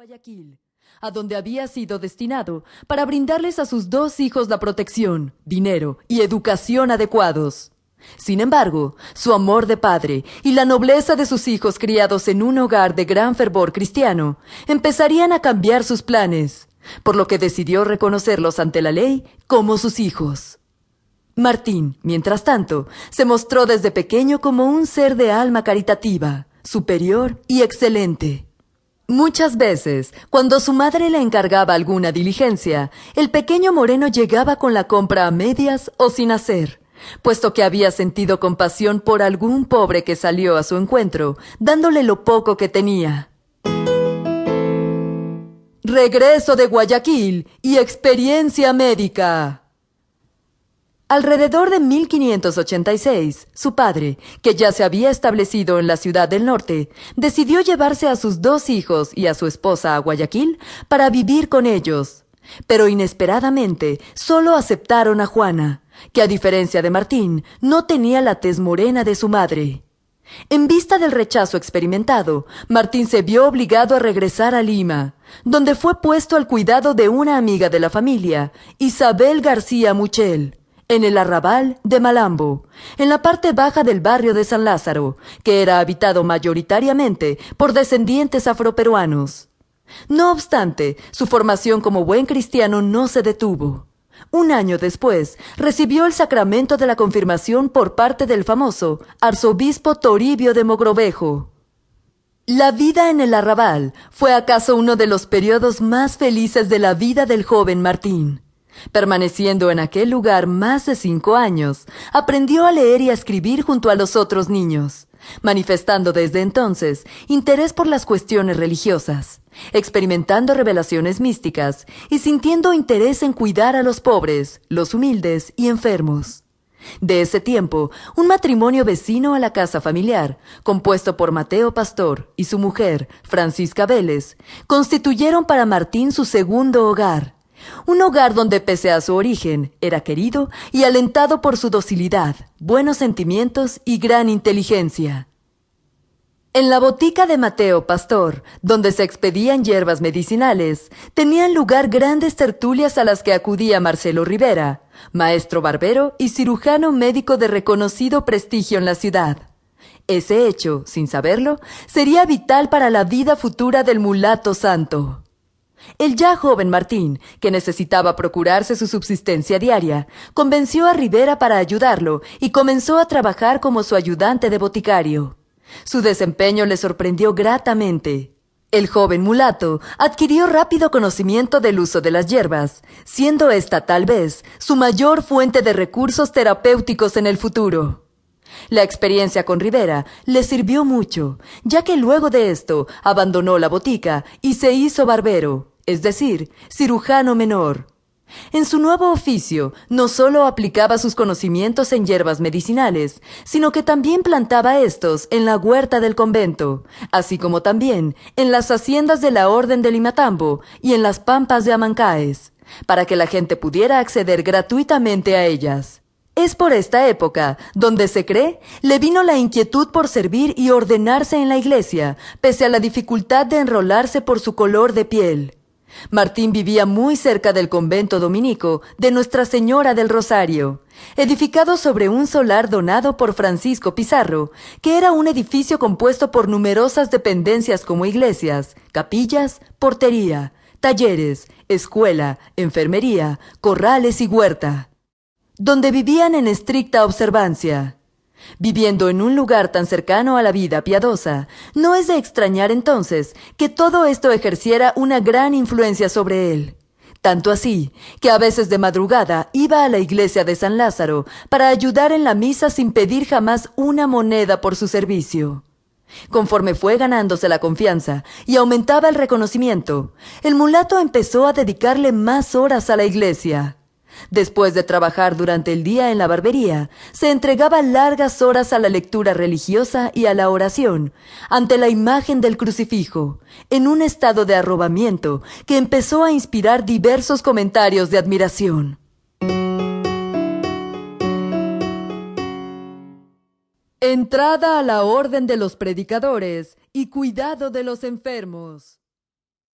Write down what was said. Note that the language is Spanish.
Guayaquil, a donde había sido destinado para brindarles a sus dos hijos la protección, dinero y educación adecuados. Sin embargo, su amor de padre y la nobleza de sus hijos criados en un hogar de gran fervor cristiano empezarían a cambiar sus planes, por lo que decidió reconocerlos ante la ley como sus hijos. Martín, mientras tanto, se mostró desde pequeño como un ser de alma caritativa, superior y excelente. Muchas veces, cuando su madre le encargaba alguna diligencia, el pequeño moreno llegaba con la compra a medias o sin hacer, puesto que había sentido compasión por algún pobre que salió a su encuentro, dándole lo poco que tenía. Regreso de Guayaquil y experiencia médica. Alrededor de 1586, su padre, que ya se había establecido en la ciudad del norte, decidió llevarse a sus dos hijos y a su esposa a Guayaquil para vivir con ellos. Pero inesperadamente solo aceptaron a Juana, que a diferencia de Martín, no tenía la tez morena de su madre. En vista del rechazo experimentado, Martín se vio obligado a regresar a Lima, donde fue puesto al cuidado de una amiga de la familia, Isabel García Muchel en el arrabal de Malambo, en la parte baja del barrio de San Lázaro, que era habitado mayoritariamente por descendientes afroperuanos. No obstante, su formación como buen cristiano no se detuvo. Un año después, recibió el sacramento de la confirmación por parte del famoso arzobispo Toribio de Mogrovejo. La vida en el arrabal fue acaso uno de los periodos más felices de la vida del joven Martín. Permaneciendo en aquel lugar más de cinco años, aprendió a leer y a escribir junto a los otros niños, manifestando desde entonces interés por las cuestiones religiosas, experimentando revelaciones místicas y sintiendo interés en cuidar a los pobres, los humildes y enfermos. De ese tiempo, un matrimonio vecino a la casa familiar, compuesto por Mateo Pastor y su mujer, Francisca Vélez, constituyeron para Martín su segundo hogar, un hogar donde pese a su origen era querido y alentado por su docilidad, buenos sentimientos y gran inteligencia. En la botica de Mateo Pastor, donde se expedían hierbas medicinales, tenían lugar grandes tertulias a las que acudía Marcelo Rivera, maestro barbero y cirujano médico de reconocido prestigio en la ciudad. Ese hecho, sin saberlo, sería vital para la vida futura del mulato santo. El ya joven Martín, que necesitaba procurarse su subsistencia diaria, convenció a Rivera para ayudarlo y comenzó a trabajar como su ayudante de boticario. Su desempeño le sorprendió gratamente. El joven mulato adquirió rápido conocimiento del uso de las hierbas, siendo esta tal vez su mayor fuente de recursos terapéuticos en el futuro. La experiencia con Rivera le sirvió mucho, ya que luego de esto abandonó la botica y se hizo barbero es decir, cirujano menor. En su nuevo oficio, no solo aplicaba sus conocimientos en hierbas medicinales, sino que también plantaba estos en la huerta del convento, así como también en las haciendas de la Orden de Limatambo y en las pampas de Amancaes, para que la gente pudiera acceder gratuitamente a ellas. Es por esta época donde se cree le vino la inquietud por servir y ordenarse en la iglesia, pese a la dificultad de enrolarse por su color de piel. Martín vivía muy cerca del convento dominico de Nuestra Señora del Rosario, edificado sobre un solar donado por Francisco Pizarro, que era un edificio compuesto por numerosas dependencias como iglesias, capillas, portería, talleres, escuela, enfermería, corrales y huerta, donde vivían en estricta observancia. Viviendo en un lugar tan cercano a la vida piadosa, no es de extrañar entonces que todo esto ejerciera una gran influencia sobre él. Tanto así, que a veces de madrugada iba a la iglesia de San Lázaro para ayudar en la misa sin pedir jamás una moneda por su servicio. Conforme fue ganándose la confianza y aumentaba el reconocimiento, el mulato empezó a dedicarle más horas a la iglesia. Después de trabajar durante el día en la barbería, se entregaba largas horas a la lectura religiosa y a la oración, ante la imagen del crucifijo, en un estado de arrobamiento que empezó a inspirar diversos comentarios de admiración. Entrada a la orden de los predicadores y cuidado de los enfermos.